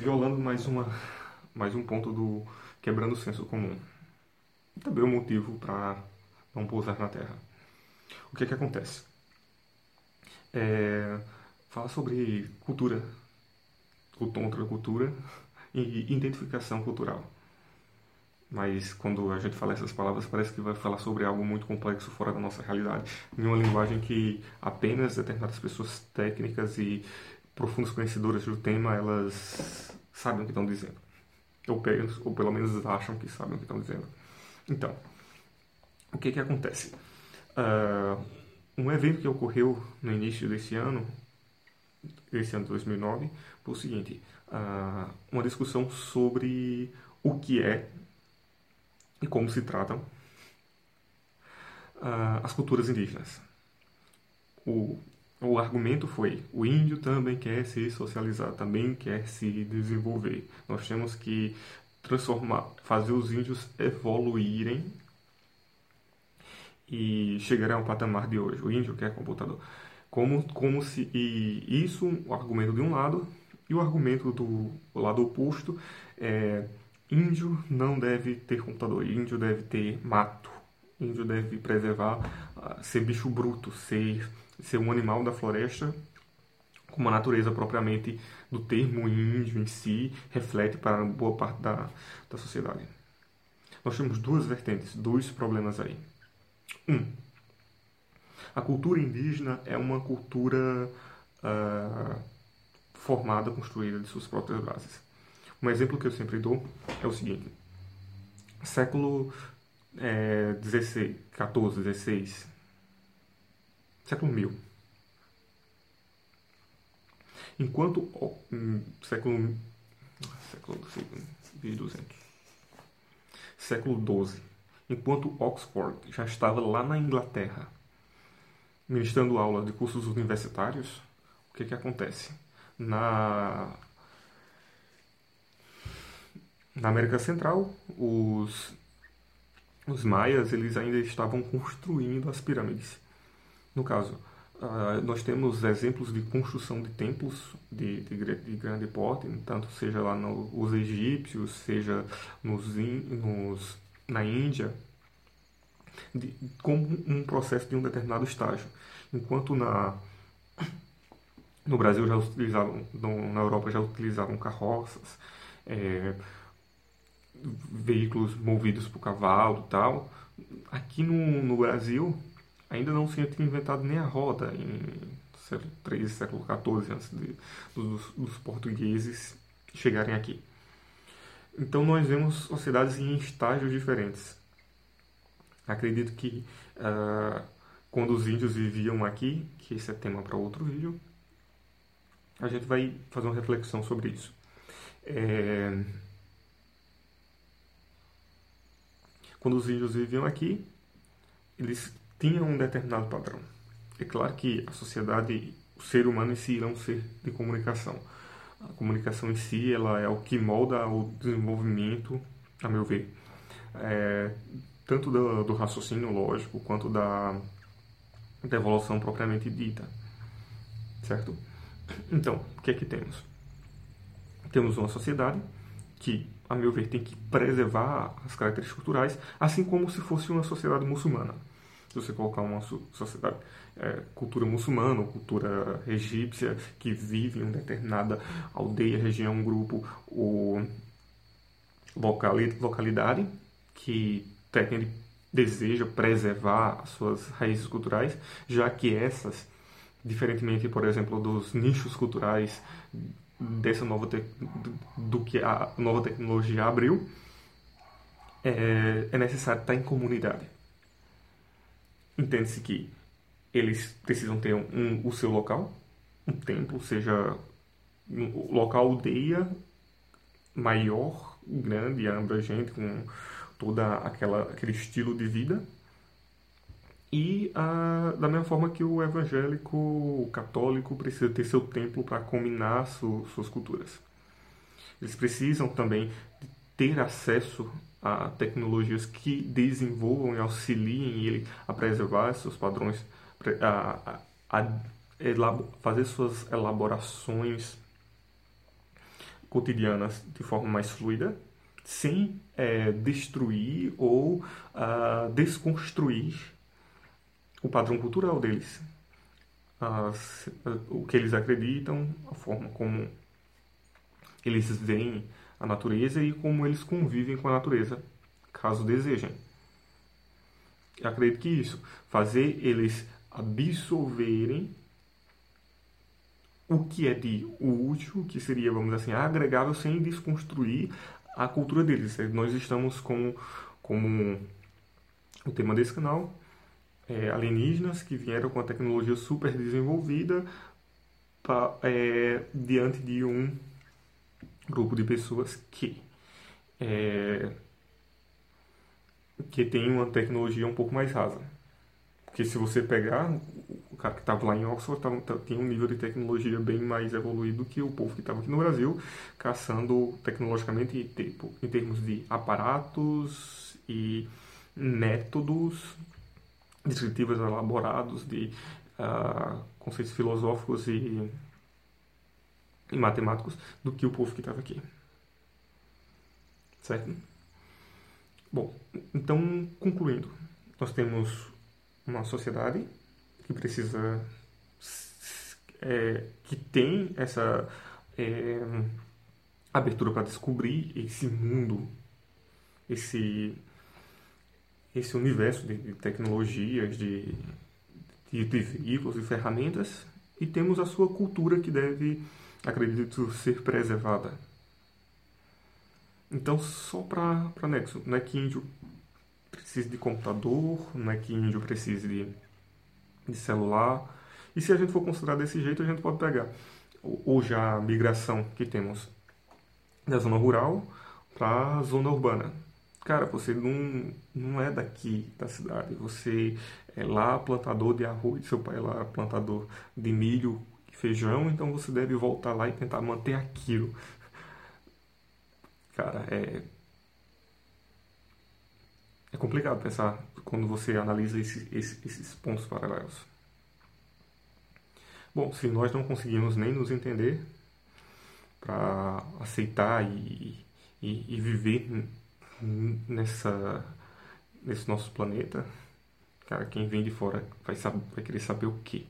violando mais uma mais um ponto do quebrando o senso comum. Também o um motivo para não pousar na Terra. O que é que acontece? É, fala sobre cultura, cultura e identificação cultural. Mas quando a gente fala essas palavras, parece que vai falar sobre algo muito complexo fora da nossa realidade, em uma linguagem que apenas determinadas pessoas técnicas e profundas conhecedoras do tema, elas sabem o que estão dizendo. Ou, ou pelo menos acham que sabem o que estão dizendo. Então, o que que acontece? Uh, um evento que ocorreu no início desse ano, esse ano de 2009, foi o seguinte: uh, uma discussão sobre o que é e como se tratam uh, as culturas indígenas. O, o argumento foi: o índio também quer se socializar, também quer se desenvolver. Nós temos que transformar, fazer os índios evoluírem e chegarem ao patamar de hoje. O índio quer computador. Como, como se e isso o argumento de um lado e o argumento do lado oposto é Índio não deve ter computador, índio deve ter mato, índio deve preservar, uh, ser bicho bruto, ser, ser um animal da floresta, como a natureza propriamente do termo índio em si reflete para boa parte da, da sociedade. Nós temos duas vertentes, dois problemas aí. Um, a cultura indígena é uma cultura uh, formada, construída de suas próprias bases. Um exemplo que eu sempre dou é o seguinte: século é, 16, 14, 16, século 1000. Enquanto um, século século 1200, século 12, enquanto Oxford já estava lá na Inglaterra ministrando aula de cursos universitários, o que que acontece? Na na América Central, os, os maias eles ainda estavam construindo as pirâmides. No caso, uh, nós temos exemplos de construção de templos de, de, de grande porte, tanto seja lá nos egípcios, seja nos, nos, na Índia, de, como um processo de um determinado estágio. Enquanto na, no Brasil já utilizavam, na Europa já utilizavam carroças, é, veículos movidos por cavalo tal. Aqui no, no Brasil ainda não se tinha inventado nem a roda em século XIII, século XIV, antes de, dos, dos portugueses chegarem aqui. Então nós vemos sociedades em estágios diferentes. Acredito que uh, quando os índios viviam aqui, que esse é tema para outro vídeo, a gente vai fazer uma reflexão sobre isso. É, Quando os índios viviam aqui, eles tinham um determinado padrão. É claro que a sociedade, o ser humano em si irão ser de comunicação. A comunicação em si, ela é o que molda o desenvolvimento, a meu ver, é, tanto do, do, raciocínio lógico quanto da, da evolução propriamente dita, certo? Então, o que é que temos? Temos uma sociedade que a meu ver, tem que preservar as características culturais, assim como se fosse uma sociedade muçulmana. Se você colocar uma sociedade, é, cultura muçulmana cultura egípcia, que vive em uma determinada aldeia, região, grupo ou localidade, que pretende, deseja preservar as suas raízes culturais, já que essas, diferentemente, por exemplo, dos nichos culturais dessa nova do que a nova tecnologia abriu, é, é necessário estar em comunidade. Entende-se que eles precisam ter um, um, o seu local, um templo, seja um local aldeia maior, grande, abrangente, com toda aquela aquele estilo de vida e ah, da mesma forma que o evangélico, o católico precisa ter seu templo para combinar su, suas culturas. Eles precisam também ter acesso a tecnologias que desenvolvam e auxiliem ele a preservar seus padrões, a, a, a fazer suas elaborações cotidianas de forma mais fluida, sem é, destruir ou desconstruir o padrão cultural deles, As, o que eles acreditam, a forma como eles veem a natureza e como eles convivem com a natureza, caso desejem. Eu acredito que isso, fazer eles absorverem o que é de útil, que seria, vamos dizer assim, agregável sem desconstruir a cultura deles. Nós estamos com como o tema desse canal é, alienígenas que vieram com a tecnologia super desenvolvida pra, é, diante de um grupo de pessoas que é, que tem uma tecnologia um pouco mais rasa. Porque se você pegar o cara que estava lá em Oxford, tava, tinha um nível de tecnologia bem mais evoluído do que o povo que estava aqui no Brasil, caçando tecnologicamente tipo, em termos de aparatos e métodos descritivos elaborados, de uh, conceitos filosóficos e, e matemáticos do que o povo que estava aqui. Certo? Bom, então, concluindo, nós temos uma sociedade que precisa, é, que tem essa é, abertura para descobrir esse mundo, esse, esse universo de, de tecnologias, de, de, de veículos e ferramentas, e temos a sua cultura que deve, acredito, ser preservada então, só para nexo, não é que índio precise de computador, não é que índio precise de, de celular. E se a gente for considerar desse jeito, a gente pode pegar ou já a migração que temos da zona rural para a zona urbana. Cara, você não, não é daqui da cidade, você é lá plantador de arroz, seu pai é lá plantador de milho feijão, então você deve voltar lá e tentar manter aquilo cara, é. É complicado pensar quando você analisa esse, esse, esses pontos paralelos. Bom, se nós não conseguimos nem nos entender para aceitar e, e, e, viver nessa, nesse nosso planeta, cara, quem vem de fora vai, saber, vai querer saber o quê?